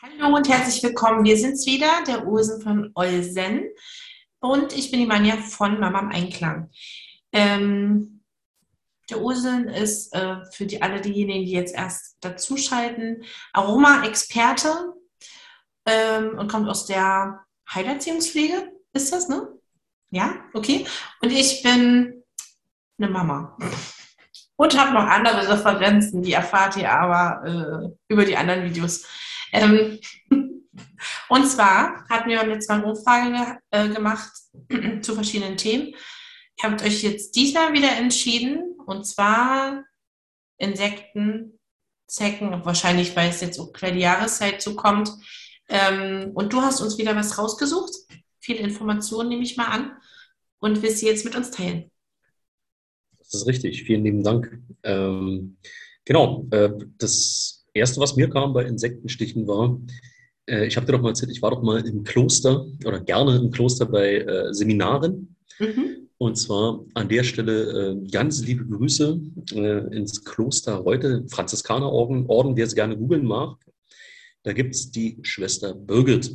Hallo und herzlich willkommen. Wir sind's wieder, der Ursen von Olsen. Und ich bin die Manja von Mama im Einklang. Ähm, der Ursen ist äh, für die, alle diejenigen, die jetzt erst dazuschalten, Aroma-Experte ähm, und kommt aus der Heilerziehungspflege. Ist das, ne? Ja, okay. Und ich bin eine Mama. Und habe noch andere Referenzen, die erfahrt ihr aber äh, über die anderen Videos. Ähm, und zwar hatten wir letztes Mal eine Umfrage äh, gemacht zu verschiedenen Themen. Ihr habt euch jetzt diesmal wieder entschieden, und zwar Insekten, Zecken, wahrscheinlich, weil es jetzt auch quer die Jahreszeit zukommt. Ähm, und du hast uns wieder was rausgesucht. Viele Informationen nehme ich mal an und willst sie jetzt mit uns teilen. Das ist richtig. Vielen lieben Dank. Ähm, genau. Äh, das Erste, was mir kam bei Insektenstichen war, äh, ich habe dir doch mal erzählt, ich war doch mal im Kloster oder gerne im Kloster bei äh, Seminaren. Mhm. Und zwar an der Stelle äh, ganz liebe Grüße äh, ins Kloster Reute, Franziskanerorden, Orden, wer es gerne googeln mag. Da gibt es die Schwester Birgit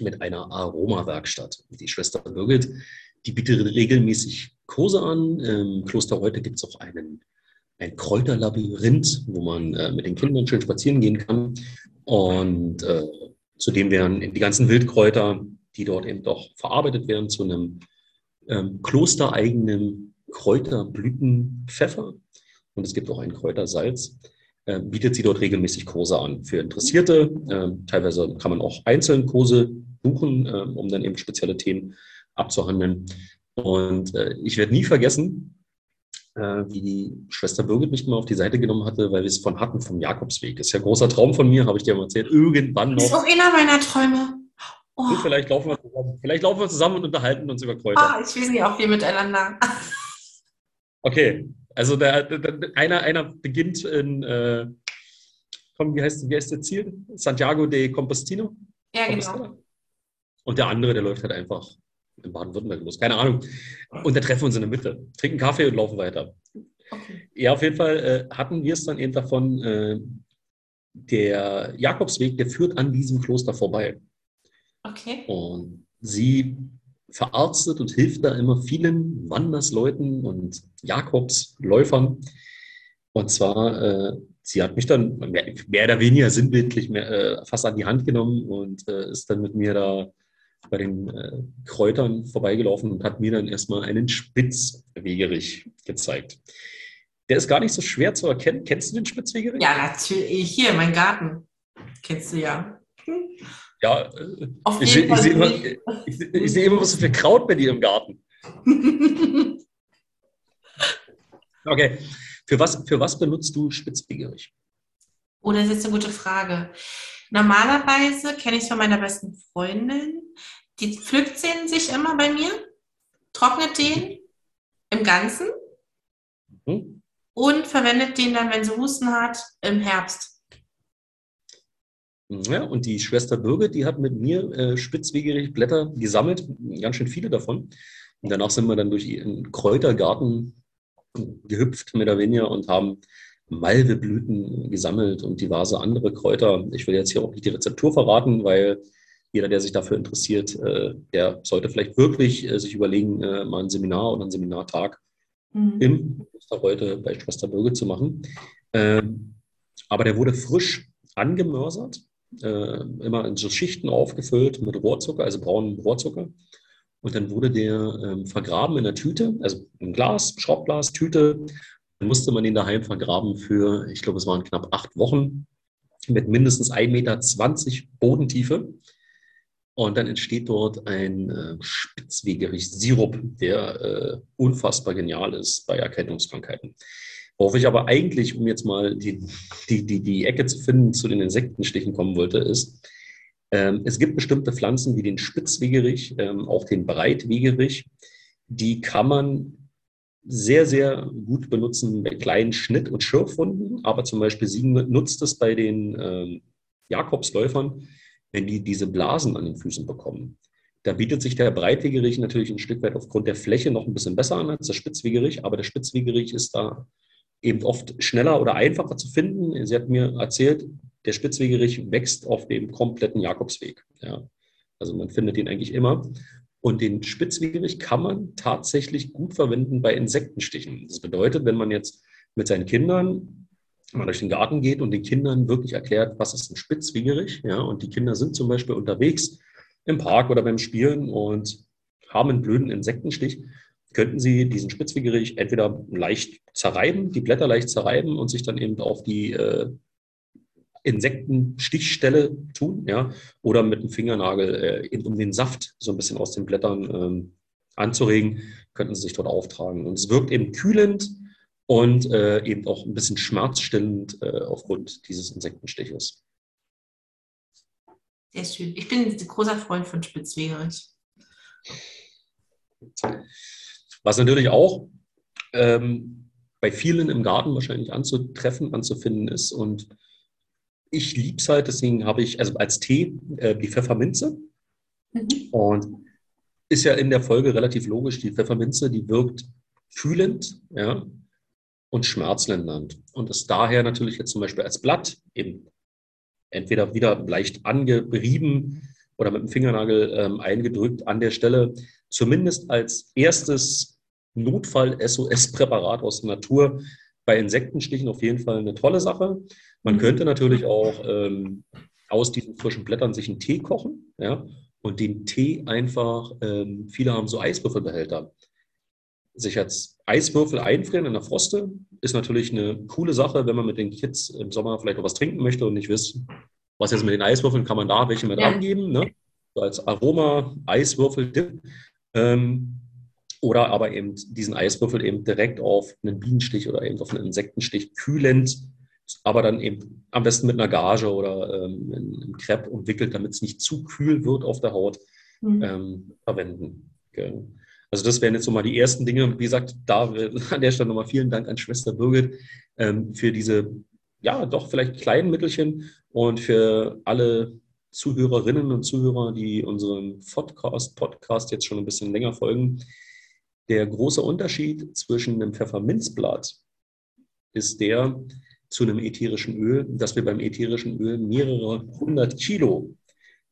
mit einer Aromawerkstatt. Die Schwester Birgit, die bietet regelmäßig Kurse an. Im Kloster Reute gibt es auch einen ein Kräuterlabyrinth, wo man äh, mit den Kindern schön spazieren gehen kann. Und äh, zudem werden die ganzen Wildkräuter, die dort eben doch verarbeitet werden, zu einem ähm, klostereigenen Kräuterblütenpfeffer. Und es gibt auch ein Kräutersalz. Äh, bietet sie dort regelmäßig Kurse an für Interessierte. Äh, teilweise kann man auch einzelne Kurse buchen, äh, um dann eben spezielle Themen abzuhandeln. Und äh, ich werde nie vergessen, wie die Schwester Birgit mich mal auf die Seite genommen hatte, weil wir es von hatten vom Jakobsweg. Das ist ja ein großer Traum von mir, habe ich dir mal erzählt. Irgendwann noch. Das ist auch einer meiner Träume. Oh. Vielleicht, laufen wir zusammen. vielleicht laufen wir zusammen und unterhalten uns über Kräuter. Ah, ich weiß nicht, auch wir miteinander. okay, also der, der, einer, einer beginnt in, äh, komm, wie heißt, wie heißt der Ziel? Santiago de Compostino? Ja, genau. Und der andere, der läuft halt einfach in Baden-Württemberg los. Keine Ahnung. Und da treffen wir uns in der Mitte, trinken Kaffee und laufen weiter. Okay. Ja, auf jeden Fall äh, hatten wir es dann eben davon, äh, der Jakobsweg, der führt an diesem Kloster vorbei. Okay. Und sie verarztet und hilft da immer vielen Wandersleuten und Jakobsläufern. Und zwar, äh, sie hat mich dann mehr, mehr oder weniger sinnbildlich mehr, äh, fast an die Hand genommen und äh, ist dann mit mir da bei den äh, Kräutern vorbeigelaufen und hat mir dann erstmal einen Spitzwegerich gezeigt. Der ist gar nicht so schwer zu erkennen. Kennst du den Spitzwegerich? Ja, natürlich. Hier, mein Garten. Kennst du ja. Ja, äh, ich, ich, sehe immer, ich, ich sehe immer, was so viel Kraut bei dir im Garten. okay. Für was, für was benutzt du Spitzwegerich? Oh, das ist jetzt eine gute Frage. Normalerweise kenne ich es von meiner besten Freundin. Die pflückt den sich immer bei mir, trocknet den im Ganzen mhm. und verwendet den dann, wenn sie Husten hat, im Herbst. Ja, und die Schwester Birgit, die hat mit mir äh, spitzwegerig Blätter gesammelt, ganz schön viele davon. Und danach sind wir dann durch ihren Kräutergarten gehüpft, mehr oder weniger, und haben Malveblüten gesammelt und diverse andere Kräuter. Ich will jetzt hier auch nicht die Rezeptur verraten, weil jeder, der sich dafür interessiert, äh, der sollte vielleicht wirklich äh, sich überlegen, äh, mal ein Seminar oder einen Seminartag mhm. im heute bei Schwester Birge zu machen. Ähm, aber der wurde frisch angemörsert, immer in so Schichten aufgefüllt mit Rohrzucker, also braunen Rohrzucker. Und dann wurde der ähm, vergraben in der Tüte, also im Glas, Schraubglas, Tüte, musste man ihn daheim vergraben für, ich glaube, es waren knapp acht Wochen mit mindestens 1,20 Meter Bodentiefe. Und dann entsteht dort ein äh, Spitzwegerich-Sirup, der äh, unfassbar genial ist bei Erkältungskrankheiten. Worauf ich aber eigentlich, um jetzt mal die, die, die, die Ecke zu finden, zu den Insektenstichen kommen wollte, ist, ähm, es gibt bestimmte Pflanzen wie den Spitzwegerich, ähm, auch den Breitwegerich, die kann man sehr, sehr gut benutzen bei kleinen Schnitt- und Schürfwunden. Aber zum Beispiel sie nutzt es bei den ähm, Jakobsläufern, wenn die diese Blasen an den Füßen bekommen. Da bietet sich der Breitwegerich natürlich ein Stück weit aufgrund der Fläche noch ein bisschen besser an als der Spitzwegerich, aber der Spitzwegerich ist da eben oft schneller oder einfacher zu finden. Sie hat mir erzählt, der Spitzwegerich wächst auf dem kompletten Jakobsweg. Ja. Also man findet ihn eigentlich immer. Und den Spitzwegerich kann man tatsächlich gut verwenden bei Insektenstichen. Das bedeutet, wenn man jetzt mit seinen Kindern mal durch den Garten geht und den Kindern wirklich erklärt, was ist ein Spitzwegerich, ja, und die Kinder sind zum Beispiel unterwegs im Park oder beim Spielen und haben einen blöden Insektenstich, könnten Sie diesen Spitzwegerich entweder leicht zerreiben, die Blätter leicht zerreiben und sich dann eben auf die äh, Insektenstichstelle tun, ja, oder mit dem Fingernagel, äh, um den Saft so ein bisschen aus den Blättern ähm, anzuregen, könnten Sie sich dort auftragen. Und es wirkt eben kühlend und äh, eben auch ein bisschen schmerzstillend äh, aufgrund dieses Insektenstiches. Sehr schön. Ich bin ein großer Freund von Spitzwegerich. Was natürlich auch ähm, bei vielen im Garten wahrscheinlich anzutreffen, anzufinden ist und ich liebe es halt, deswegen habe ich, also als Tee, äh, die Pfefferminze. Mhm. Und ist ja in der Folge relativ logisch, die Pfefferminze, die wirkt kühlend, ja, und schmerzlindernd. Und ist daher natürlich jetzt zum Beispiel als Blatt eben entweder wieder leicht angerieben oder mit dem Fingernagel ähm, eingedrückt an der Stelle, zumindest als erstes Notfall-SOS-Präparat aus der Natur bei Insektenstichen auf jeden Fall eine tolle Sache. Man könnte natürlich auch ähm, aus diesen frischen Blättern sich einen Tee kochen, ja, und den Tee einfach, ähm, viele haben so Eiswürfelbehälter. Sich als Eiswürfel einfrieren in der Froste ist natürlich eine coole Sache, wenn man mit den Kids im Sommer vielleicht noch was trinken möchte und nicht wissen, was jetzt mit den Eiswürfeln kann man da welche mit ja. angeben, ne? So als Aroma, Eiswürfel-Dip. Ähm, oder aber eben diesen Eiswürfel eben direkt auf einen Bienenstich oder eben auf einen Insektenstich kühlend, aber dann eben am besten mit einer Gage oder ähm, einem Crepe umwickelt, damit es nicht zu kühl wird auf der Haut, mhm. ähm, verwenden. Okay. Also das wären jetzt so mal die ersten Dinge. Wie gesagt, da an der Stelle nochmal vielen Dank an Schwester Birgit ähm, für diese, ja, doch vielleicht kleinen Mittelchen und für alle Zuhörerinnen und Zuhörer, die unseren Podcast, Podcast jetzt schon ein bisschen länger folgen. Der große Unterschied zwischen einem Pfefferminzblatt ist der zu einem ätherischen Öl, dass wir beim ätherischen Öl mehrere hundert Kilo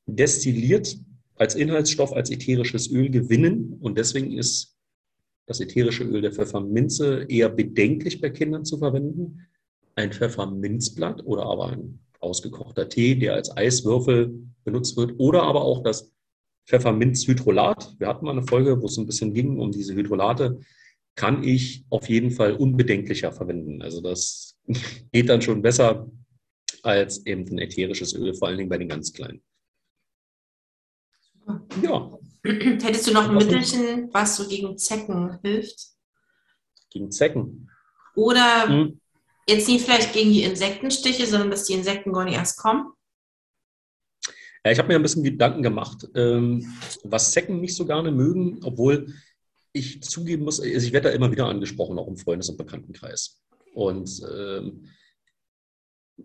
destilliert als Inhaltsstoff, als ätherisches Öl gewinnen. Und deswegen ist das ätherische Öl der Pfefferminze eher bedenklich bei Kindern zu verwenden. Ein Pfefferminzblatt oder aber ein ausgekochter Tee, der als Eiswürfel benutzt wird, oder aber auch das Pfefferminzhydrolat. Wir hatten mal eine Folge, wo es ein bisschen ging um diese Hydrolate. Kann ich auf jeden Fall unbedenklicher verwenden. Also das geht dann schon besser als eben ein ätherisches Öl, vor allen Dingen bei den ganz kleinen. Ja. Hättest du noch ein Mittelchen, was so gegen Zecken hilft? Gegen Zecken? Oder hm. jetzt nicht vielleicht gegen die Insektenstiche, sondern dass die Insekten gar nicht erst kommen? Ja, ich habe mir ein bisschen Gedanken gemacht, ähm, was Zecken nicht so gerne mögen, obwohl ich zugeben muss, also ich werde da immer wieder angesprochen, auch im Freundes- und Bekanntenkreis. Und ähm,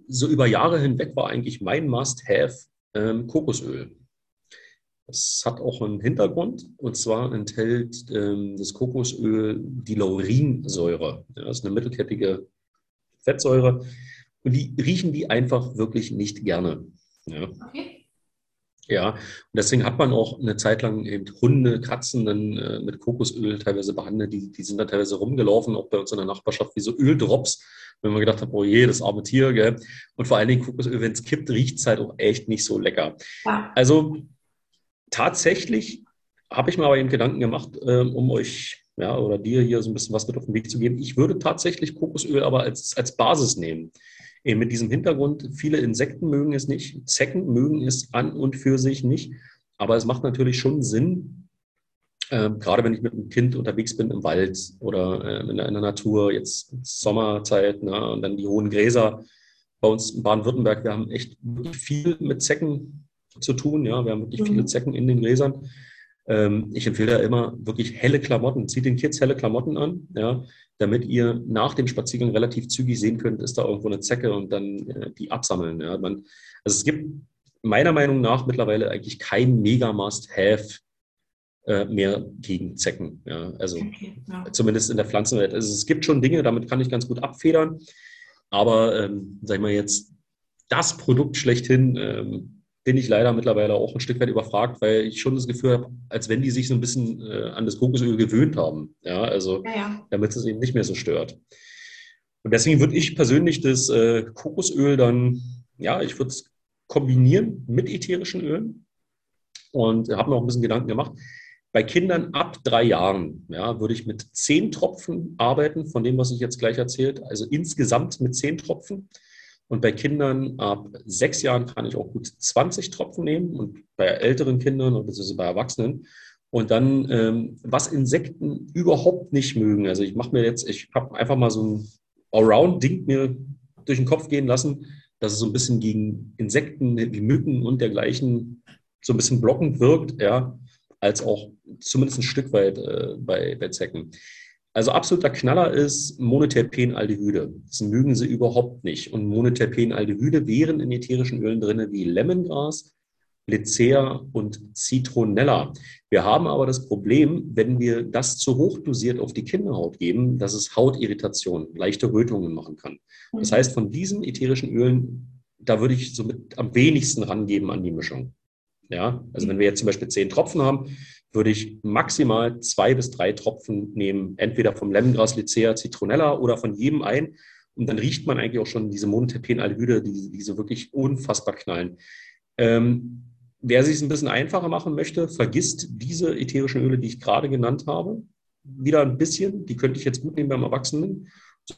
so über Jahre hinweg war eigentlich mein Must-Have ähm, Kokosöl. Das hat auch einen Hintergrund und zwar enthält ähm, das Kokosöl die Laurinsäure. Ja, das ist eine mittelkettige Fettsäure und die riechen die einfach wirklich nicht gerne. Ja. Okay. Ja, und deswegen hat man auch eine Zeit lang eben Hunde, Katzen dann äh, mit Kokosöl teilweise behandelt. Die, die sind da teilweise rumgelaufen, auch bei uns in der Nachbarschaft, wie so Öldrops. Wenn man gedacht hat, oh je, das arme Tier, gell? Und vor allen Dingen Kokosöl, wenn es kippt, riecht es halt auch echt nicht so lecker. Ja. Also tatsächlich habe ich mir aber eben Gedanken gemacht, äh, um euch ja, oder dir hier so ein bisschen was mit auf den Weg zu geben. Ich würde tatsächlich Kokosöl aber als, als Basis nehmen. Eben mit diesem Hintergrund, viele Insekten mögen es nicht, Zecken mögen es an und für sich nicht. Aber es macht natürlich schon Sinn, äh, gerade wenn ich mit einem Kind unterwegs bin im Wald oder äh, in, der, in, der, Natur, jetzt Sommerzeit ne, und dann die hohen Gräser. Bei uns in Baden-Württemberg, wir haben echt viel mit Zecken zu tun. Ja, wir haben wirklich mhm. viele Zecken in den Gräsern. Ähm, ich empfehle da immer wirklich helle Klamotten. Zieht den Kids helle Klamotten an. Ja, damit ihr nach dem Spaziergang relativ zügig sehen könnt, ist da irgendwo eine Zecke und dann äh, die absammeln. Ja. Man, also es gibt meiner Meinung nach mittlerweile eigentlich kein Mega-Must-Have äh, mehr gegen Zecken. Ja. Also okay, ja. zumindest in der Pflanzenwelt. Also es gibt schon Dinge, damit kann ich ganz gut abfedern. Aber ähm, sag ich mal jetzt, das Produkt schlechthin. Ähm, bin ich leider mittlerweile auch ein Stück weit überfragt, weil ich schon das Gefühl habe, als wenn die sich so ein bisschen äh, an das Kokosöl gewöhnt haben. Ja, also ja, ja. damit es eben nicht mehr so stört. Und deswegen würde ich persönlich das äh, Kokosöl dann, ja, ich würde es kombinieren mit ätherischen Ölen und habe mir auch ein bisschen Gedanken gemacht. Bei Kindern ab drei Jahren ja, würde ich mit zehn Tropfen arbeiten, von dem, was ich jetzt gleich erzählt. Also insgesamt mit zehn Tropfen. Und bei Kindern ab sechs Jahren kann ich auch gut 20 Tropfen nehmen und bei älteren Kindern und beziehungsweise bei Erwachsenen. Und dann, ähm, was Insekten überhaupt nicht mögen. Also ich mache mir jetzt, ich habe einfach mal so ein Allround-Ding mir durch den Kopf gehen lassen, dass es so ein bisschen gegen Insekten wie Mücken und dergleichen so ein bisschen blockend wirkt, ja, als auch zumindest ein Stück weit äh, bei, bei Zecken. Also absoluter Knaller ist Monoterpenaldehyde. Das mögen sie überhaupt nicht. Und Monoterpenaldehyde wären in ätherischen Ölen drin wie Lemongras, Lycea und Citronella. Wir haben aber das Problem, wenn wir das zu hoch dosiert auf die Kinderhaut geben, dass es Hautirritationen, leichte Rötungen machen kann. Das heißt, von diesen ätherischen Ölen, da würde ich somit am wenigsten rangeben an die Mischung. Ja, also wenn wir jetzt zum Beispiel zehn Tropfen haben, würde ich maximal zwei bis drei Tropfen nehmen, entweder vom Lemongras, Lycea, Citronella oder von jedem ein. Und dann riecht man eigentlich auch schon diese Monoterpenaldehyde, die, die so wirklich unfassbar knallen. Ähm, wer sich es ein bisschen einfacher machen möchte, vergisst diese ätherischen Öle, die ich gerade genannt habe, wieder ein bisschen. Die könnte ich jetzt gut nehmen beim Erwachsenen.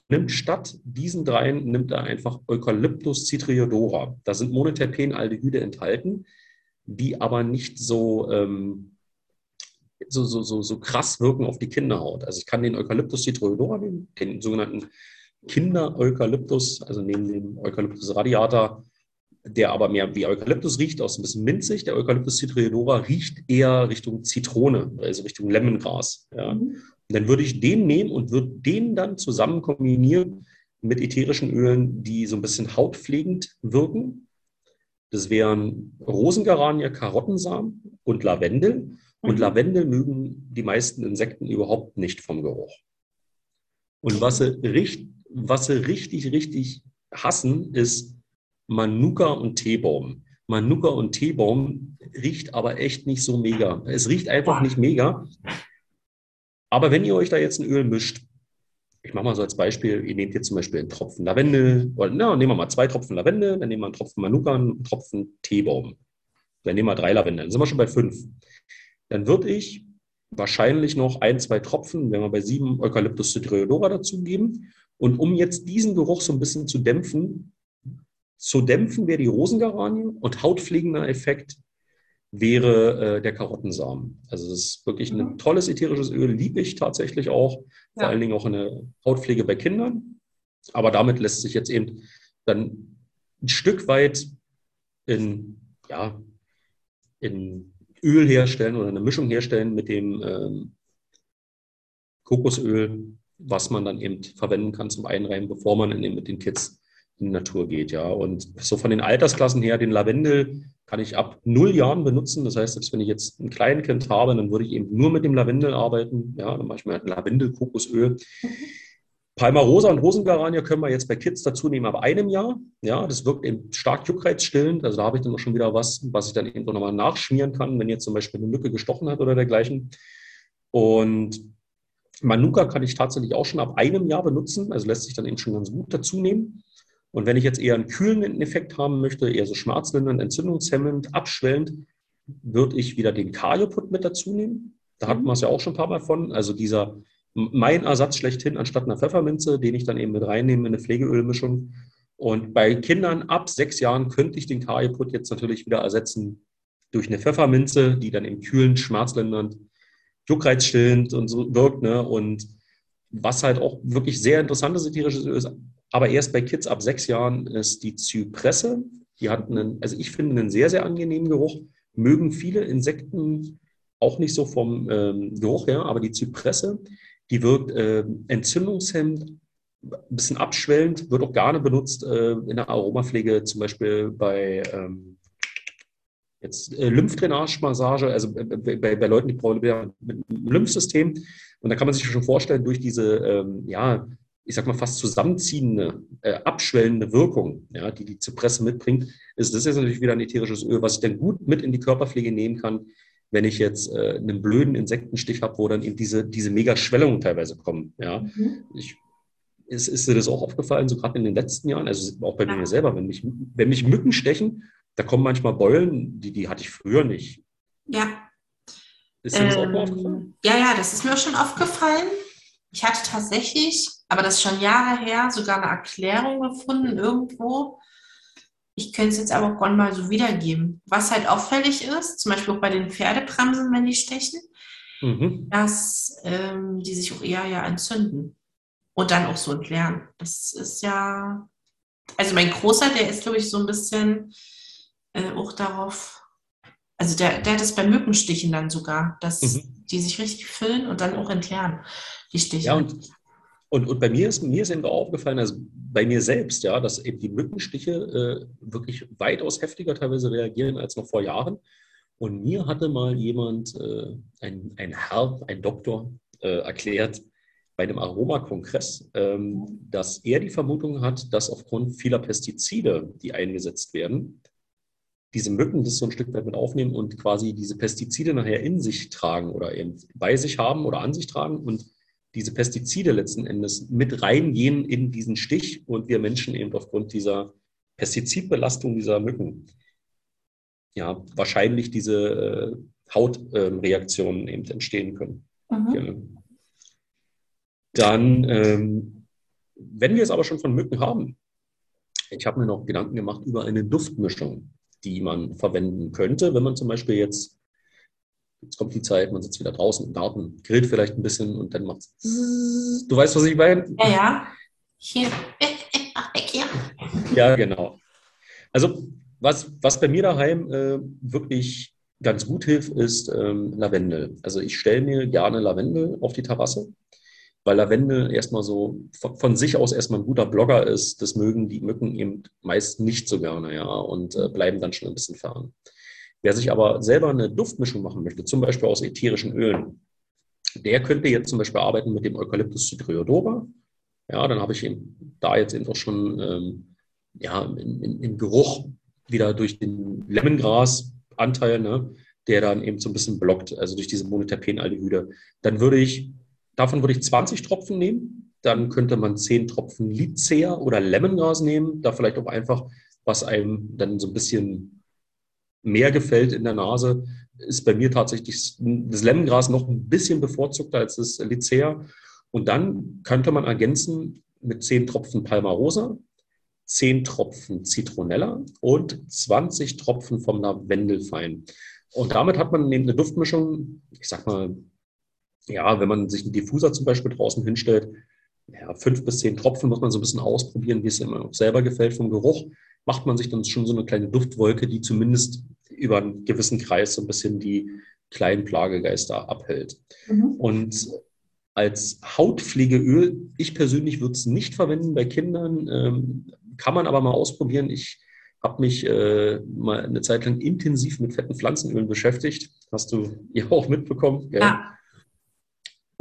Nimmt statt diesen dreien, nimmt er einfach Eucalyptus citriodora. Da sind Monoterpenaldehyde enthalten, die aber nicht so ähm, so, so, so, so krass wirken auf die Kinderhaut. Also ich kann den Eucalyptus citroidora nehmen, den sogenannten Kinder-Eukalyptus, also neben dem Eucalyptus radiata, der aber mehr wie Eukalyptus riecht, aus ein bisschen minzig. Der Eucalyptus citroidora riecht eher Richtung Zitrone, also Richtung Lemongras. Ja. Mhm. Und dann würde ich den nehmen und würde den dann zusammen kombinieren mit ätherischen Ölen, die so ein bisschen hautpflegend wirken. Das wären Rosengaranie, Karottensamen und Lavendel. Und mhm. Lavendel mögen die meisten Insekten überhaupt nicht vom Geruch. Und was sie, richtig, was sie richtig, richtig hassen, ist Manuka und Teebaum. Manuka und Teebaum riecht aber echt nicht so mega. Es riecht einfach nicht mega. Aber wenn ihr euch da jetzt ein Öl mischt, ich mache mal so als Beispiel, ihr nehmt jetzt zum Beispiel einen Tropfen Lavendel, oder na, nehmen wir mal zwei Tropfen Lavendel, dann nehmen wir einen Tropfen Manuka und einen Tropfen Teebaum. Dann nehmen wir drei Lavendel, dann sind wir schon bei fünf dann würde ich wahrscheinlich noch ein, zwei Tropfen, wenn wir bei sieben Eucalyptus citriodora dazugeben. Und um jetzt diesen Geruch so ein bisschen zu dämpfen, zu dämpfen wäre die Rosengaranie und hautpflegender Effekt wäre äh, der Karottensamen. Also das ist wirklich ein mhm. tolles ätherisches Öl, liebe ich tatsächlich auch, vor ja. allen Dingen auch in der Hautpflege bei Kindern. Aber damit lässt sich jetzt eben dann ein Stück weit in, ja, in Öl herstellen oder eine Mischung herstellen mit dem ähm, Kokosöl, was man dann eben verwenden kann zum Einreiben, bevor man eben mit den Kids in die Natur geht. Ja. Und so von den Altersklassen her, den Lavendel kann ich ab null Jahren benutzen. Das heißt, selbst wenn ich jetzt ein Kleinkind habe, dann würde ich eben nur mit dem Lavendel arbeiten. Ja, dann mache ich mir halt ein Lavendel-Kokosöl. Mhm. Palmarosa und Rosengaranie können wir jetzt bei Kids dazu nehmen ab einem Jahr. Ja, das wirkt eben stark juckreizstillend. Also da habe ich dann auch schon wieder was, was ich dann eben nochmal nachschmieren kann, wenn jetzt zum Beispiel eine Mücke gestochen hat oder dergleichen. Und Manuka kann ich tatsächlich auch schon ab einem Jahr benutzen. Also lässt sich dann eben schon ganz gut dazu nehmen. Und wenn ich jetzt eher einen kühlenden Effekt haben möchte, eher so schmerzlindernd, entzündungshemmend, abschwellend, würde ich wieder den Kajoput mit dazu nehmen. Da hatten wir es ja auch schon ein paar Mal von. Also dieser mein Ersatz schlechthin anstatt einer Pfefferminze, den ich dann eben mit reinnehme in eine Pflegeölmischung. Und bei Kindern ab sechs Jahren könnte ich den Kajeput jetzt natürlich wieder ersetzen durch eine Pfefferminze, die dann im kühlen, schmerzlindernd, juckreizstillend und so wirkt. Ne? Und was halt auch wirklich sehr interessantes ätherisches ist, aber erst bei Kids ab sechs Jahren ist die Zypresse. Die hat einen, also ich finde einen sehr, sehr angenehmen Geruch. Mögen viele Insekten auch nicht so vom ähm, Geruch her, aber die Zypresse, die wirkt äh, entzündungshemmend, ein bisschen abschwellend, wird auch gerne benutzt äh, in der Aromapflege, zum Beispiel bei ähm, jetzt äh, Lymphdrainage-Massage, also bei, bei, bei, Leuten, die Probleme haben mit dem Lymphsystem. Und da kann man sich schon vorstellen, durch diese, ähm, ja, ich sag mal, fast zusammenziehende, äh, abschwellende Wirkung, ja, die die Zypresse mitbringt, ist das jetzt natürlich wieder ein ätherisches Öl, was ich dann gut mit in die Körperpflege nehmen kann, wenn ich jetzt äh, einen blöden Insektenstich habe, wo dann eben diese, diese Mega-Schwellungen teilweise kommen. Ja. Mhm. Ich, ist, ist dir das auch aufgefallen, so gerade in den letzten Jahren, also auch bei ja. mir selber, wenn mich, wenn mich Mücken stechen, da kommen manchmal Beulen, die, die hatte ich früher nicht. Ja. Ist dir das auch mal ähm, aufgefallen? Ja, ja, das ist mir schon aufgefallen. Ich hatte tatsächlich, aber das ist schon Jahre her, sogar eine Erklärung gefunden irgendwo. Ich könnte es jetzt aber auch mal so wiedergeben. Was halt auffällig ist, zum Beispiel auch bei den Pferdebremsen, wenn die stechen, mhm. dass ähm, die sich auch eher ja entzünden und dann auch so entleeren. Das ist ja, also mein Großer, der ist, glaube ich, so ein bisschen äh, auch darauf, also der, der hat es bei Mückenstichen dann sogar, dass mhm. die sich richtig füllen und dann auch entleeren die Stiche. Ja, und, und, und bei mir ist, mir ist eben aufgefallen, also bei mir selbst, ja, dass eben die Mückenstiche äh, wirklich weitaus heftiger teilweise reagieren als noch vor Jahren. Und mir hatte mal jemand, äh, ein, ein Herr, ein Doktor, äh, erklärt, bei einem Aromakongress, ähm, dass er die Vermutung hat, dass aufgrund vieler Pestizide, die eingesetzt werden, diese Mücken das so ein Stück weit mit aufnehmen und quasi diese Pestizide nachher in sich tragen oder eben bei sich haben oder an sich tragen und diese Pestizide letzten Endes mit reingehen in diesen Stich und wir Menschen eben aufgrund dieser Pestizidbelastung dieser Mücken ja wahrscheinlich diese äh, Hautreaktionen äh, eben entstehen können. Mhm. Ja. Dann, ähm, wenn wir es aber schon von Mücken haben, ich habe mir noch Gedanken gemacht über eine Duftmischung, die man verwenden könnte, wenn man zum Beispiel jetzt Jetzt kommt die Zeit, man sitzt wieder draußen im Garten, grillt vielleicht ein bisschen und dann macht es. Du weißt, was ich meine? Ja, ja. Hier. Hier. Ja, genau. Also, was, was bei mir daheim äh, wirklich ganz gut hilft, ist ähm, Lavendel. Also, ich stelle mir gerne Lavendel auf die Terrasse, weil Lavendel erstmal so von, von, sich aus erstmal ein guter Blogger ist. Das mögen die Mücken eben meist nicht so gerne, ja, und äh, bleiben dann schon ein bisschen fern. Wer sich aber selber eine Duftmischung machen möchte, zum Beispiel aus ätherischen Ölen, der könnte jetzt zum Beispiel arbeiten mit dem Eucalyptus cytriodora. Ja, dann habe ich eben da jetzt einfach schon ähm, ja, im Geruch wieder durch den Lemongras-Anteil, ne, der dann eben so ein bisschen blockt, also durch diese Monoterpenaldehyde. Dann würde ich, davon würde ich 20 Tropfen nehmen. Dann könnte man 10 Tropfen Lycea oder Lemongras nehmen, da vielleicht auch einfach, was einem dann so ein bisschen mehr gefällt in der Nase, ist bei mir tatsächlich das Lemongras noch ein bisschen bevorzugter als das Lycea. Und dann könnte man ergänzen mit 10 Tropfen Palmarosa, 10 Tropfen Zitronella und 20 Tropfen vom Lavendelfein. Und damit hat man eine Duftmischung, ich sag mal, ja, wenn man sich einen Diffuser zum Beispiel draußen hinstellt, ja, fünf bis zehn Tropfen muss man so ein bisschen ausprobieren, wie es immer selber gefällt vom Geruch macht man sich dann schon so eine kleine Duftwolke, die zumindest über einen gewissen Kreis so ein bisschen die kleinen Plagegeister abhält. Mhm. Und als Hautpflegeöl, ich persönlich würde es nicht verwenden bei Kindern, ähm, kann man aber mal ausprobieren. Ich habe mich äh, mal eine Zeit lang intensiv mit fetten Pflanzenölen beschäftigt. Hast du ja auch mitbekommen? Gell? Ja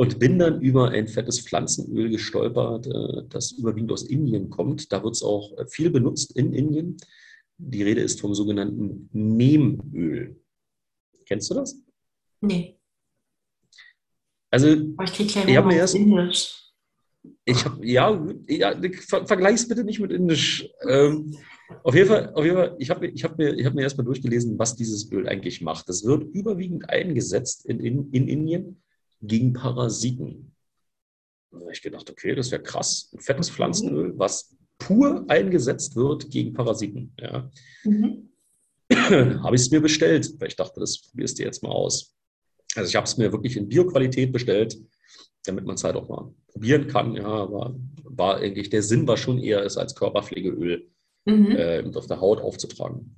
und bin dann über ein fettes Pflanzenöl gestolpert, äh, das überwiegend aus Indien kommt. Da wird es auch äh, viel benutzt in Indien. Die Rede ist vom sogenannten Neemöl. Kennst du das? Nee. Also, ich, ich habe mir erst. Indisch. Ich habe, ja, ja ver vergleich's bitte nicht mit Indisch. Ähm, auf jeden Fall, auf jeden Fall ich habe ich hab mir, hab mir erstmal durchgelesen, was dieses Öl eigentlich macht. Das wird überwiegend eingesetzt in, in, in Indien gegen Parasiten. Da habe ich gedacht, okay, das wäre krass. Ein fettes Pflanzenöl, was pur eingesetzt wird gegen Parasiten. Ja. Mhm. habe ich es mir bestellt, weil ich dachte, das probierst du jetzt mal aus. Also ich habe es mir wirklich in Bioqualität bestellt, damit man es halt auch mal probieren kann. Ja, aber war eigentlich der Sinn war schon eher, es als Körperpflegeöl mhm. äh, auf der Haut aufzutragen.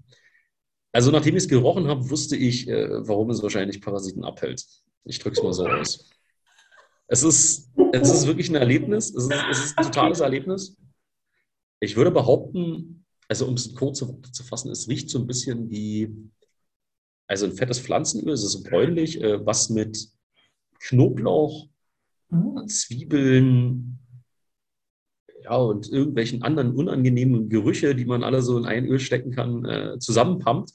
Also nachdem ich es gerochen habe, wusste ich, äh, warum es wahrscheinlich Parasiten abhält. Ich drücke es mal so aus. Es ist, es ist wirklich ein Erlebnis. Es ist, es ist ein totales Erlebnis. Ich würde behaupten, also um es kurz zu fassen, es riecht so ein bisschen wie, also ein fettes Pflanzenöl, es ist so bräunlich, äh, was mit Knoblauch, Zwiebeln, ja, und irgendwelchen anderen unangenehmen Gerüche, die man alle so in ein Öl stecken kann, äh, zusammenpumpt.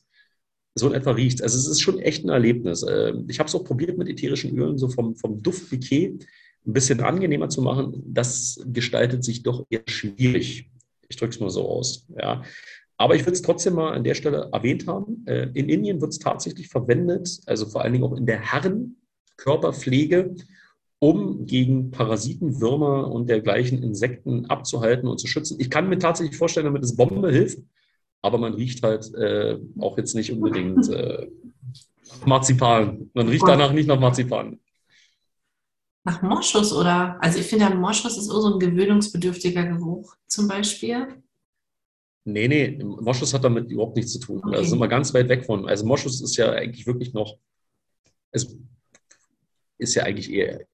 So in etwa riecht Also es ist schon echt ein Erlebnis. Äh, ich habe es auch probiert mit ätherischen Ölen, so vom, vom Duftbouquet ein bisschen angenehmer zu machen. Das gestaltet sich doch eher schwierig. Ich drücke es mal so aus. Ja. Aber ich würde es trotzdem mal an der Stelle erwähnt haben. Äh, in Indien wird es tatsächlich verwendet, also vor allen Dingen auch in der Herrenkörperpflege, um gegen Parasiten, Würmer und dergleichen Insekten abzuhalten und zu schützen. Ich kann mir tatsächlich vorstellen, damit es Bombe hilft, aber man riecht halt äh, auch jetzt nicht unbedingt äh, Marzipan. Man riecht danach nicht nach Marzipan. Nach Moschus oder? Also ich finde, Moschus ist auch so ein gewöhnungsbedürftiger Geruch zum Beispiel. Nee, nee, Moschus hat damit überhaupt nichts zu tun. Okay. Da sind wir ganz weit weg von. Also Moschus ist ja eigentlich wirklich noch, es ist ja eigentlich eher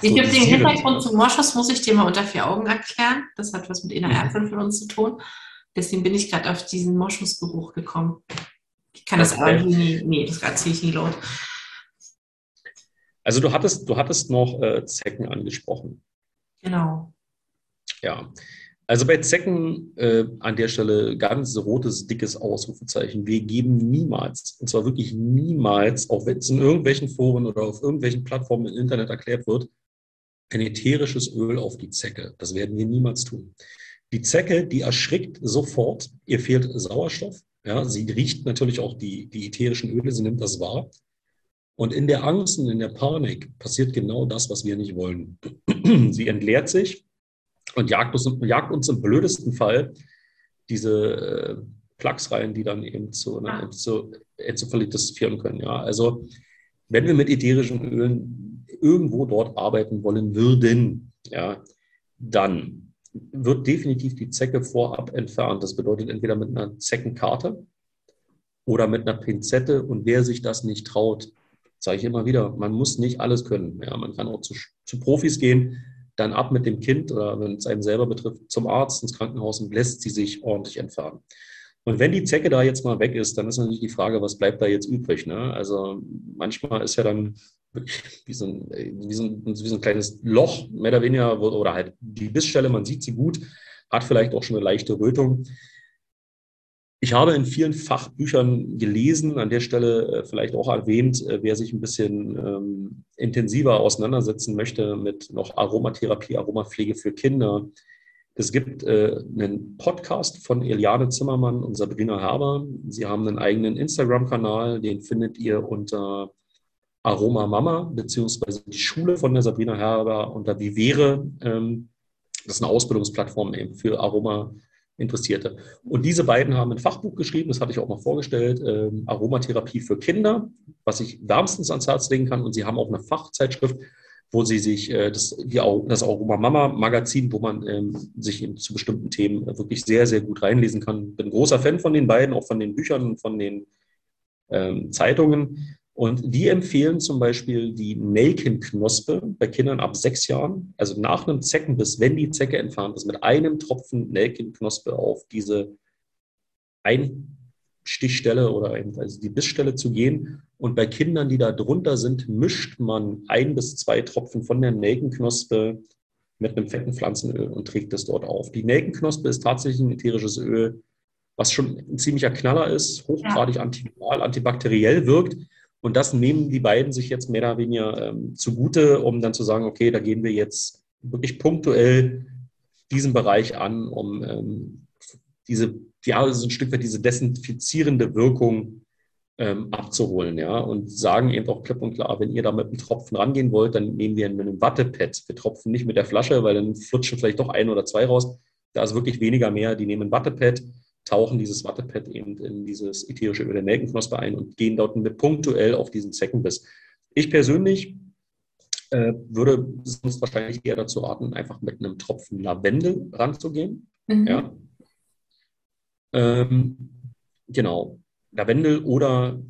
ich habe den Hintergrund zu Moschus, muss ich dir mal unter vier Augen erklären. Das hat was mit einer mhm. Ärztin von uns zu tun. Deswegen bin ich gerade auf diesen Moschusgeruch gekommen. Ich kann das okay. aber nie, nee, das erzähle ich nie laut. Also du hattest, du hattest noch äh, Zecken angesprochen. Genau. Ja. Also bei Zecken äh, an der Stelle ganz rotes, dickes Ausrufezeichen. Wir geben niemals, und zwar wirklich niemals, auch wenn es in irgendwelchen Foren oder auf irgendwelchen Plattformen im Internet erklärt wird, ein ätherisches Öl auf die Zecke. Das werden wir niemals tun. Die Zecke, die erschrickt sofort, ihr fehlt Sauerstoff. Ja, sie riecht natürlich auch die, die ätherischen Öle, sie nimmt das wahr. Und in der Angst und in der Panik passiert genau das, was wir nicht wollen. sie entleert sich und jagt uns, jagt uns im blödesten Fall diese äh, Plaques rein, die dann eben zu, ne, zu Enzephalitis führen können. Ja. Also wenn wir mit ätherischen Ölen irgendwo dort arbeiten wollen würden, ja, dann wird definitiv die Zecke vorab entfernt. Das bedeutet entweder mit einer Zeckenkarte oder mit einer Pinzette. Und wer sich das nicht traut, sage ich immer wieder, man muss nicht alles können. Ja, man kann auch zu, zu Profis gehen, dann ab mit dem Kind oder wenn es einen selber betrifft, zum Arzt, ins Krankenhaus und lässt sie sich ordentlich entfernen. Und wenn die Zecke da jetzt mal weg ist, dann ist natürlich die Frage, was bleibt da jetzt übrig? Ne? Also manchmal ist ja dann wie so, ein, wie, so ein, wie so ein kleines Loch, mehr oder weniger, oder halt die Bissstelle, man sieht sie gut, hat vielleicht auch schon eine leichte Rötung. Ich habe in vielen Fachbüchern gelesen, an der Stelle äh, vielleicht auch erwähnt, äh, wer sich ein bisschen ähm, intensiver auseinandersetzen möchte mit noch Aromatherapie, Aromapflege für Kinder. Es gibt äh, einen Podcast von Eliane Zimmermann und Sabrina Herber. Sie haben einen eigenen Instagram-Kanal, den findet ihr unter Aroma Mama, beziehungsweise die Schule von der Sabrina Herber unter Vivere. Ähm, das ist eine Ausbildungsplattform eben für Aroma Interessierte. Und diese beiden haben ein Fachbuch geschrieben, das hatte ich auch mal vorgestellt, äh, Aromatherapie für Kinder, was ich wärmstens ans Herz legen kann. Und sie haben auch eine Fachzeitschrift, wo sie sich äh, das, die, das Aroma Mama Magazin, wo man ähm, sich eben zu bestimmten Themen wirklich sehr, sehr gut reinlesen kann. Bin großer Fan von den beiden, auch von den Büchern, von den ähm, Zeitungen. Und die empfehlen zum Beispiel die Nelkenknospe bei Kindern ab sechs Jahren, also nach einem Zeckenbiss, wenn die Zecke entfernt ist, mit einem Tropfen Nelkenknospe auf diese Einstichstelle oder also die Bissstelle zu gehen. Und bei Kindern, die da drunter sind, mischt man ein bis zwei Tropfen von der Nelkenknospe mit einem fetten Pflanzenöl und trägt es dort auf. Die Nelkenknospe ist tatsächlich ein ätherisches Öl, was schon ein ziemlicher Knaller ist, hochgradig antiviral, antibakteriell wirkt und das nehmen die beiden sich jetzt mehr oder weniger ähm, zugute, um dann zu sagen, okay, da gehen wir jetzt wirklich punktuell diesen Bereich an, um ähm, diese, ja, also ein Stück weit diese desinfizierende Wirkung ähm, abzuholen, ja, und sagen eben auch klipp und klar, wenn ihr da mit einem Tropfen rangehen wollt, dann nehmen wir einen Wattepad. Wir tropfen nicht mit der Flasche, weil dann flutschen vielleicht doch ein oder zwei raus. Da ist wirklich weniger mehr. Die nehmen ein Wattepad, tauchen dieses Wattepad eben in dieses ätherische Öl der Nelkenknospe ein und gehen dort mit punktuell auf diesen Zeckenbiss. Ich persönlich äh, würde sonst wahrscheinlich eher dazu raten, einfach mit einem Tropfen Lavendel ranzugehen. Mhm. Ja. Ähm, genau. Lavendel oder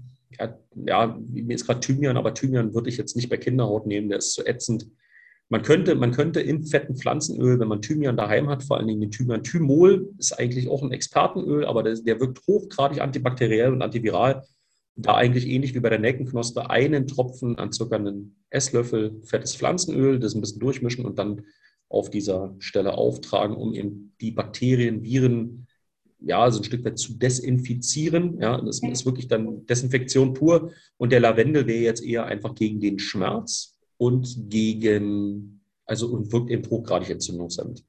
ja, mir ist gerade Thymian, aber Thymian würde ich jetzt nicht bei Kinderhaut nehmen, der ist zu ätzend. Man könnte, man könnte im fetten Pflanzenöl, wenn man Thymian daheim hat, vor allen Dingen den Thymian Thymol, ist eigentlich auch ein Expertenöl, aber der, der wirkt hochgradig antibakteriell und antiviral. Da eigentlich ähnlich wie bei der Neckenknospe einen Tropfen an circa einen Esslöffel fettes Pflanzenöl, das ein bisschen durchmischen und dann auf dieser Stelle auftragen, um eben die Bakterien, Viren, ja, so ein Stück weit zu desinfizieren. Ja, das ist wirklich dann Desinfektion pur. Und der Lavendel wäre jetzt eher einfach gegen den Schmerz und gegen, also und wirkt eben hochgradig entzündungshemmend.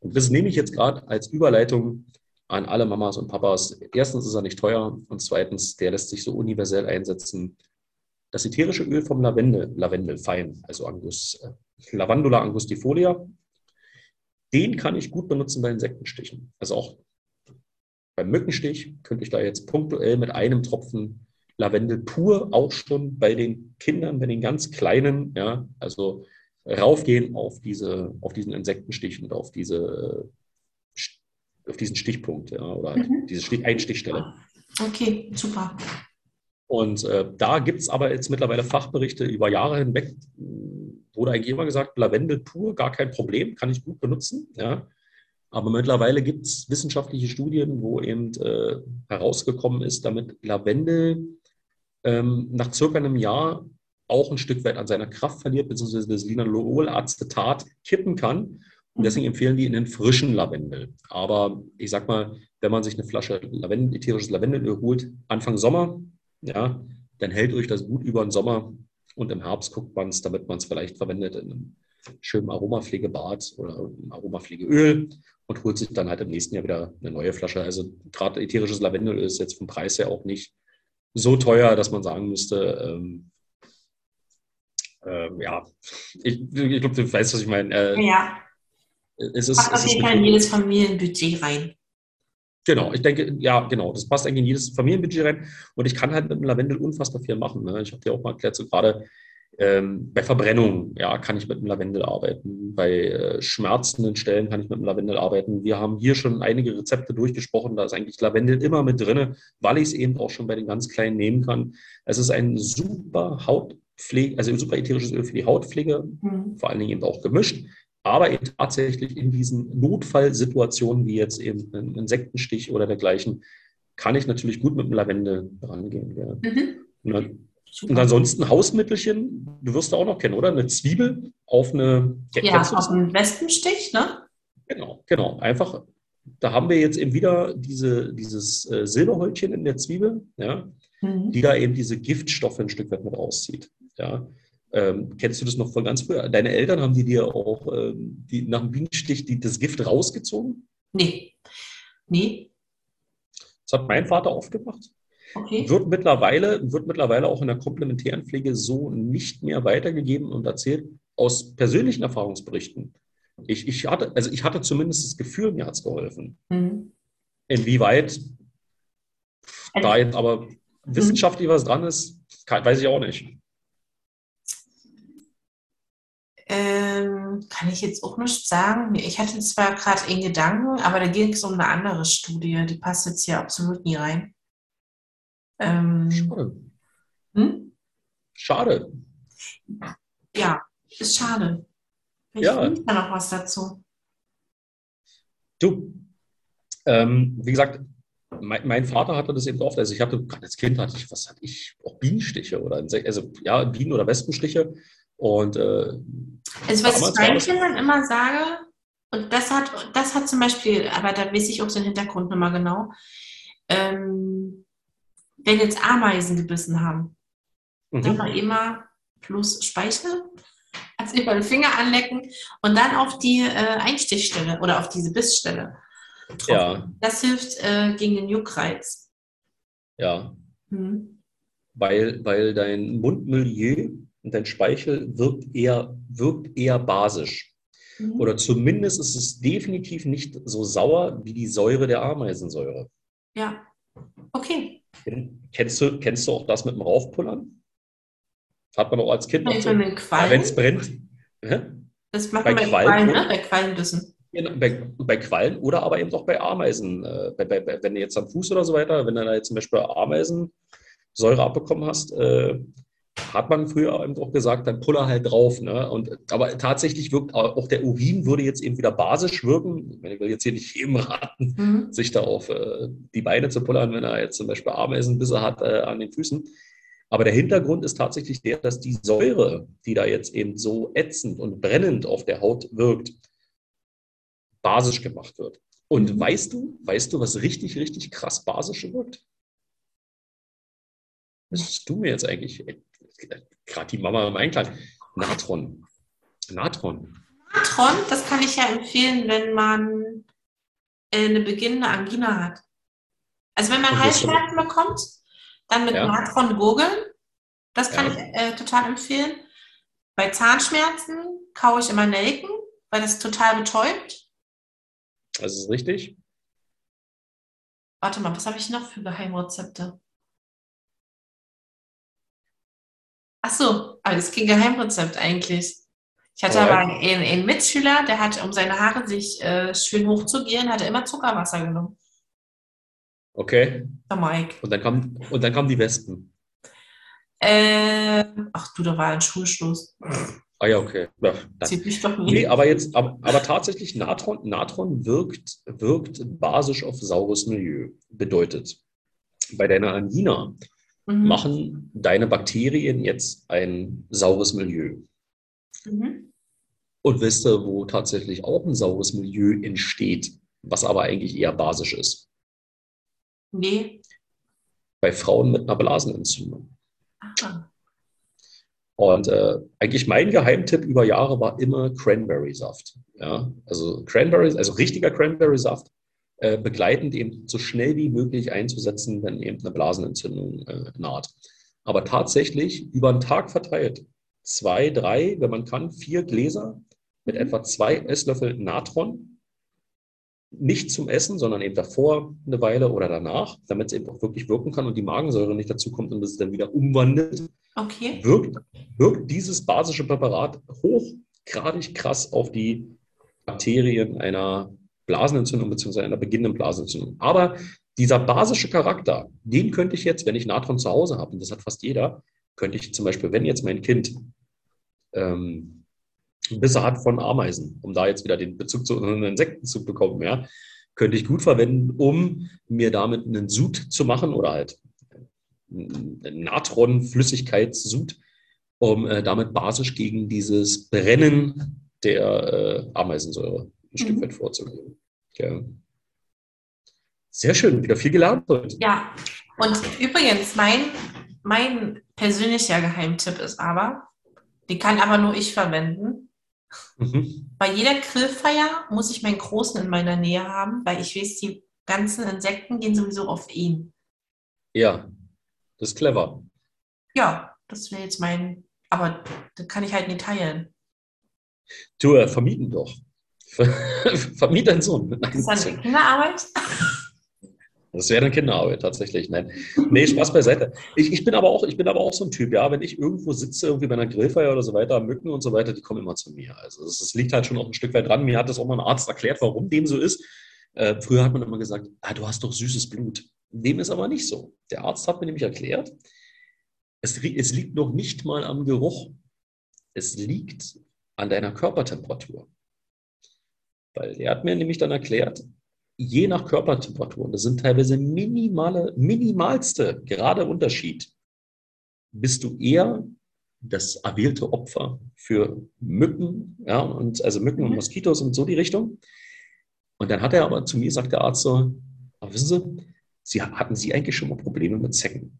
Und das nehme ich jetzt gerade als Überleitung an alle Mamas und Papas. Erstens ist er nicht teuer und zweitens, der lässt sich so universell einsetzen. Das ätherische Öl vom Lavendel, Lavendel fein, also Angus, äh, Lavandula angustifolia, den kann ich gut benutzen bei Insektenstichen. Also auch beim Mückenstich könnte ich da jetzt punktuell mit einem Tropfen Lavendel pur auch schon bei den Kindern, bei den ganz Kleinen, ja, also raufgehen auf, diese, auf diesen Insektenstich und auf, diese, auf diesen Stichpunkt ja, oder mhm. diese Stich, Einstichstelle. Okay, super. Und äh, da gibt es aber jetzt mittlerweile Fachberichte über Jahre hinweg, wurde eigentlich immer gesagt, Lavendel pur, gar kein Problem, kann ich gut benutzen. Ja. Aber mittlerweile gibt es wissenschaftliche Studien, wo eben äh, herausgekommen ist, damit Lavendel ähm, nach circa einem Jahr auch ein Stück weit an seiner Kraft verliert, beziehungsweise das Linalool-Acetat kippen kann. Und deswegen empfehlen die in den frischen Lavendel. Aber ich sag mal, wenn man sich eine Flasche Lavendel, ätherisches Lavendelöl holt, Anfang Sommer, ja, dann hält euch das gut über den Sommer und im Herbst guckt man es, damit man es vielleicht verwendet in einem schönen Aromapflegebad oder Aromapflegeöl und holt sich dann halt im nächsten Jahr wieder eine neue Flasche. Also gerade ätherisches Lavendel ist jetzt vom Preis her auch nicht so teuer, dass man sagen müsste, ähm, ähm, ja, ich, ich glaube, du weißt, was ich meine. Äh, ja. Es ist, Passt auf jeden Fall in jedes Familienbudget rein. Genau, ich denke, ja, genau, das passt eigentlich in jedes Familienbudget rein. Und ich kann halt mit dem Lavendel unfassbar viel machen. Ne? Ich habe dir auch mal erklärt, so gerade ähm, bei Verbrennung, ja, kann ich mit dem Lavendel arbeiten. Bei äh, schmerzenden Stellen kann ich mit dem Lavendel arbeiten. Wir haben hier schon einige Rezepte durchgesprochen. Da ist eigentlich Lavendel immer mit drin, weil ich es eben auch schon bei den ganz Kleinen nehmen kann. Es ist ein super Hautpflege, also ein super ätherisches Öl für die Hautpflege, mhm. vor allen Dingen eben auch gemischt. Aber eben tatsächlich in diesen Notfallsituationen, wie jetzt eben ein Insektenstich oder dergleichen, kann ich natürlich gut mit dem Lavendel rangehen. Ja. Mhm. Super. Und ansonsten Hausmittelchen, du wirst du auch noch kennen, oder? Eine Zwiebel auf eine. Ja, auf einen Wespenstich, ne? Genau, genau. Einfach, da haben wir jetzt eben wieder diese, dieses äh, Silberhäutchen in der Zwiebel, ja, mhm. die da eben diese Giftstoffe ein Stück weit mit rauszieht. Ja. Ähm, kennst du das noch von ganz früher? Deine Eltern haben die dir auch ähm, die, nach dem Bienenstich die, das Gift rausgezogen? Nee. Nee. Das hat mein Vater oft gemacht. Okay. Wird, mittlerweile, wird mittlerweile auch in der komplementären Pflege so nicht mehr weitergegeben und erzählt aus persönlichen Erfahrungsberichten. Ich, ich, hatte, also ich hatte zumindest das Gefühl, mir hat es geholfen. Mhm. Inwieweit also, da jetzt aber wissenschaftlich was dran ist, kann, weiß ich auch nicht. Ähm, kann ich jetzt auch nicht sagen. Ich hatte zwar gerade einen Gedanken, aber da ging es um eine andere Studie. Die passt jetzt hier absolut nie rein. Ähm, schade. Hm? Schade. Ja, ist schade. Ich ja. da noch was dazu. Du, ähm, wie gesagt, mein, mein, Vater hatte das eben oft. Also ich hatte, als Kind hatte ich, was hatte ich, auch Bienenstiche oder also ja, Bienen- oder Wespenstiche. Und äh, also was ich meinen Kindern immer sage, und das hat, das hat zum Beispiel, aber da weiß ich auch den Hintergrund nochmal genau. Ähm, wenn jetzt Ameisen gebissen haben, mhm. dann noch immer plus Speichel, also über den Finger anlecken und dann auf die äh, Einstichstelle oder auf diese Bissstelle. Ja. Das hilft äh, gegen den Juckreiz. Ja. Mhm. Weil, weil dein Mundmilieu und dein Speichel wirkt eher, wirkt eher basisch. Mhm. Oder zumindest ist es definitiv nicht so sauer wie die Säure der Ameisensäure. Ja. Okay. Kennst du, kennst du auch das mit dem Raufpullern? Hat man auch als Kind noch so, wenn es brennt. Das macht man bei, Quallen, ne? bei Quallenbissen. Bei, bei Quallen oder aber eben auch bei Ameisen. Äh, bei, bei, wenn du jetzt am Fuß oder so weiter, wenn du da jetzt zum Beispiel Ameisensäure abbekommen hast, äh, hat man früher eben auch gesagt, dann puller halt drauf. Ne? Und, aber tatsächlich wirkt auch der Urin würde jetzt eben wieder basisch wirken. Ich will jetzt hier nicht jedem raten, mhm. sich da auf äh, die Beine zu pullern, wenn er jetzt zum Beispiel Ameisenbisse hat äh, an den Füßen. Aber der Hintergrund ist tatsächlich der, dass die Säure, die da jetzt eben so ätzend und brennend auf der Haut wirkt, basisch gemacht wird. Und Mhm. weißt du, weißt du, was richtig, richtig krass basisch wirkt? Was hast du mir jetzt eigentlich? Gerade die Mama im Einklang. Natron. Natron. Natron, das kann ich ja empfehlen, wenn man äh, eine beginnende Angina hat. Also wenn man Halsschmerzen bekommt, dann mit Ja. Natron gurgeln. Das kann Ja. ich äh, total empfehlen. Bei Zahnschmerzen kaue ich immer Nelken, weil das total betäubt. Das ist richtig. Warte mal, was habe ich noch für Geheimrezepte? Ach so, aber das ist kein Geheimrezept eigentlich. Ich hatte aber einen, einen Mitschüler, der hat, um seine Haare sich äh, schön hochzugehen, hat er immer Zuckerwasser genommen. Okay. Der Mike. Und dann kamen, und dann kamen die Wespen. Äh, ach du, da war ein Schulschluss. Ah ja, okay. Ja. Zieht mich doch nie. Nee, aber jetzt, aber, aber tatsächlich, Natron, Natron wirkt, wirkt basisch auf saures Milieu. Bedeutet, bei deiner Angina Mhm. machen deine Bakterien jetzt ein saures Milieu. Mhm. Und wisst ihr, wo tatsächlich auch ein saures Milieu entsteht, was aber eigentlich eher basisch ist? Nee. Bei Frauen mit einer Blasenentzündung. Ah. Und äh, eigentlich mein Geheimtipp über Jahre war immer Cranberry-Saft. Ja, also Cranberry, also richtiger Cranberry-Saft, äh, begleitend eben so schnell wie möglich einzusetzen, wenn eben eine Blasenentzündung äh, naht. Aber tatsächlich über einen Tag verteilt, zwei, drei, wenn man kann, vier Gläser mit Mhm. etwa zwei Esslöffel Natron. Nicht zum Essen, sondern eben davor eine Weile oder danach, damit es eben auch wirklich wirken kann und die Magensäure nicht dazu kommt und es dann wieder umwandelt Okay. wirkt, wirkt dieses basische Präparat hochgradig krass auf die Bakterien einer Blasenentzündung bzw. einer beginnenden Blasenentzündung. Aber dieser basische Charakter, den könnte ich jetzt, wenn ich Natron zu Hause habe, und das hat fast jeder, könnte ich zum Beispiel, wenn jetzt mein Kind ähm, Bisse hat von Ameisen, um da jetzt wieder den Bezug zu unseren Insekten zu bekommen, ja, könnte ich gut verwenden, um mir damit einen Sud zu machen oder halt Natron-Flüssigkeitssud, um äh, damit basisch gegen dieses Brennen der äh, Ameisensäure ein Stück Mhm. weit vorzugehen. Ja. Sehr schön, wieder viel gelernt heute. Ja. Und übrigens, mein, mein persönlicher Geheimtipp ist aber, den kann aber nur ich verwenden. Mhm. Bei jeder Grillfeier muss ich meinen Großen in meiner Nähe haben, weil ich weiß, die ganzen Insekten gehen sowieso auf ihn. Ja, das ist clever. Ja, das wäre jetzt mein, aber das kann ich halt nicht teilen. Du, äh, vermieten doch. Vermiet deinen Sohn. Das ist dann Kinderarbeit. Das wäre dann Kinderarbeit tatsächlich. Nein. Nee, Spaß beiseite. Ich, ich bin aber auch, ich bin aber auch so ein Typ, ja, wenn ich irgendwo sitze, irgendwie bei einer Grillfeier oder so weiter, Mücken und so weiter, die kommen immer zu mir. Also es, liegt halt schon auch ein Stück weit dran. Mir hat das auch mal ein Arzt erklärt, warum dem so ist. Äh, früher hat man immer gesagt, ah, du hast doch süßes Blut. Dem ist aber nicht so. Der Arzt hat mir nämlich erklärt, es, es liegt noch nicht mal am Geruch. Es liegt an deiner Körpertemperatur. Weil er hat mir nämlich dann erklärt, je nach Körpertemperatur, und das sind teilweise minimale, minimalste gerade Unterschied, bist du eher das erwählte Opfer für Mücken, ja, und also Mücken und Mhm. Moskitos und so die Richtung. Und dann hat er aber zu mir, sagt der Arzt so, aber wissen Sie, Sie, hatten Sie eigentlich schon mal Probleme mit Zecken?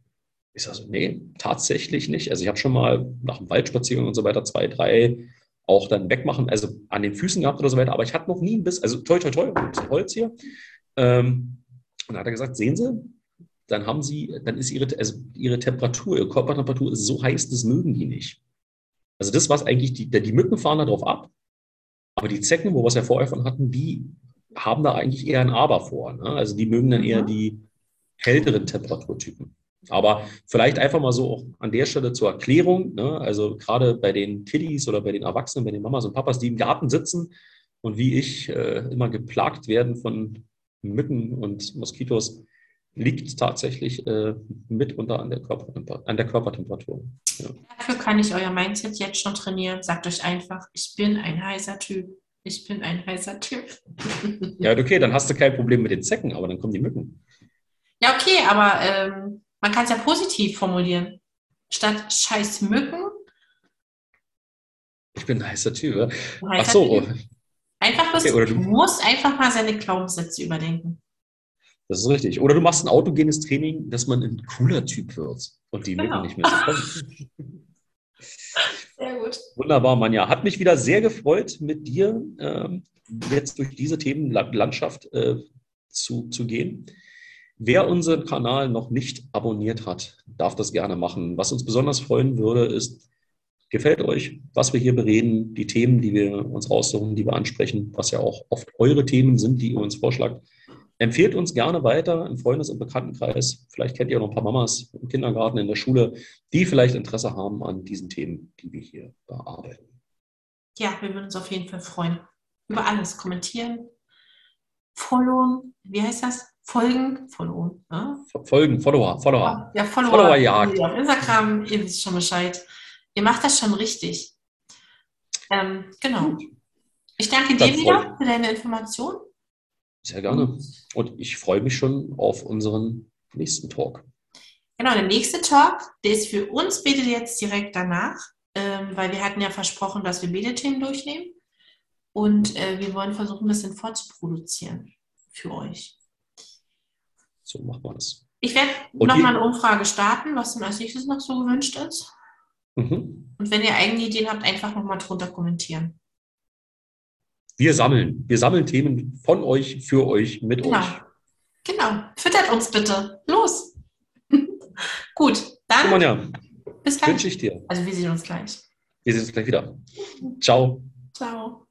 Ich sage so, nee, tatsächlich nicht. Also ich habe schon mal nach dem Waldspaziergang und so weiter zwei, drei auch dann wegmachen, also an den Füßen gehabt oder so weiter, aber ich hatte noch nie ein Biss, also toi, toi, toi, und Holz hier. Ähm, und dann hat er gesagt, sehen Sie, dann haben Sie, dann ist Ihre, also Ihre Temperatur, Ihre Körpertemperatur ist so heiß, das mögen die nicht. Also das, was eigentlich, die, die Mücken fahren da drauf ab, aber die Zecken, wo wir es ja vorher von hatten, die haben da eigentlich eher ein Aber vor. Ne? Also die mögen dann eher Mhm. die kälteren Temperaturtypen. Aber vielleicht einfach mal so auch an der Stelle zur Erklärung, ne? also gerade bei den Kiddies oder bei den Erwachsenen, bei den Mamas und Papas, die im Garten sitzen und wie ich äh, immer geplagt werden von Mücken und Moskitos, liegt tatsächlich äh, mitunter an der, Körpertemper an der Körpertemperatur. Ja. Dafür kann ich euer Mindset jetzt schon trainieren. Sagt euch einfach, ich bin ein heißer Typ. Ich bin ein heißer Typ. ja, okay, dann hast du kein Problem mit den Zecken, aber dann kommen die Mücken. Ja, okay, aber ähm, man kann es ja positiv formulieren. Statt scheiß Mücken, Ich bin ein heißer Typ. ja. Ach so, Typ. Einfach was, Okay, oder du du- musst einfach mal seine Glaubenssätze überdenken. Das ist richtig. Oder du machst ein autogenes Training, dass man ein cooler Typ wird und die Genau. Mücken nicht mehr so kommen. Sehr gut. Wunderbar, Manja. Hat mich wieder sehr gefreut, mit dir ähm, jetzt durch diese Themenlandschaft äh, zu, zu gehen. Wer unseren Kanal noch nicht abonniert hat, darf das gerne machen. Was uns besonders freuen würde, ist, gefällt euch, was wir hier bereden, die Themen, die wir uns raussuchen, die wir ansprechen, was ja auch oft eure Themen sind, die ihr uns vorschlagt. Empfehlt uns gerne weiter im Freundes- und Bekanntenkreis. Vielleicht kennt ihr noch ein paar Mamas im Kindergarten, in der Schule, die vielleicht Interesse haben an diesen Themen, die wir hier bearbeiten. Ja, wir würden uns auf jeden Fall freuen. Über alles. Kommentieren, followen, wie heißt das? Folgen, followen. Ne? Folgen, Follower, Follower. Ja, Follower. Followerjagd. Auf Instagram, ihr wisst schon Bescheid. Ihr macht das schon richtig. Ähm, genau. Ich danke dir wieder für deine Information. Sehr gerne. Und ich freue mich schon auf unseren nächsten Talk. Genau, der nächste Talk, der ist für uns beide jetzt direkt danach, ähm, weil wir hatten ja versprochen, dass wir beide Themen durchnehmen. Und äh, wir wollen versuchen, ein bisschen vorzuproduzieren für euch. So macht man das. Ich werde nochmal eine Umfrage starten, was denn als nächstes noch so gewünscht ist. Mhm. Und wenn ihr eigene Ideen habt, einfach nochmal drunter kommentieren. Wir sammeln. Wir sammeln Themen von euch, für euch, mit Genau. euch. Genau. Füttert uns bitte. Los. Gut, dann Manja, bis gleich. wünsche ich dir. Also wir sehen uns gleich. Wir sehen uns gleich wieder. Ciao. Ciao.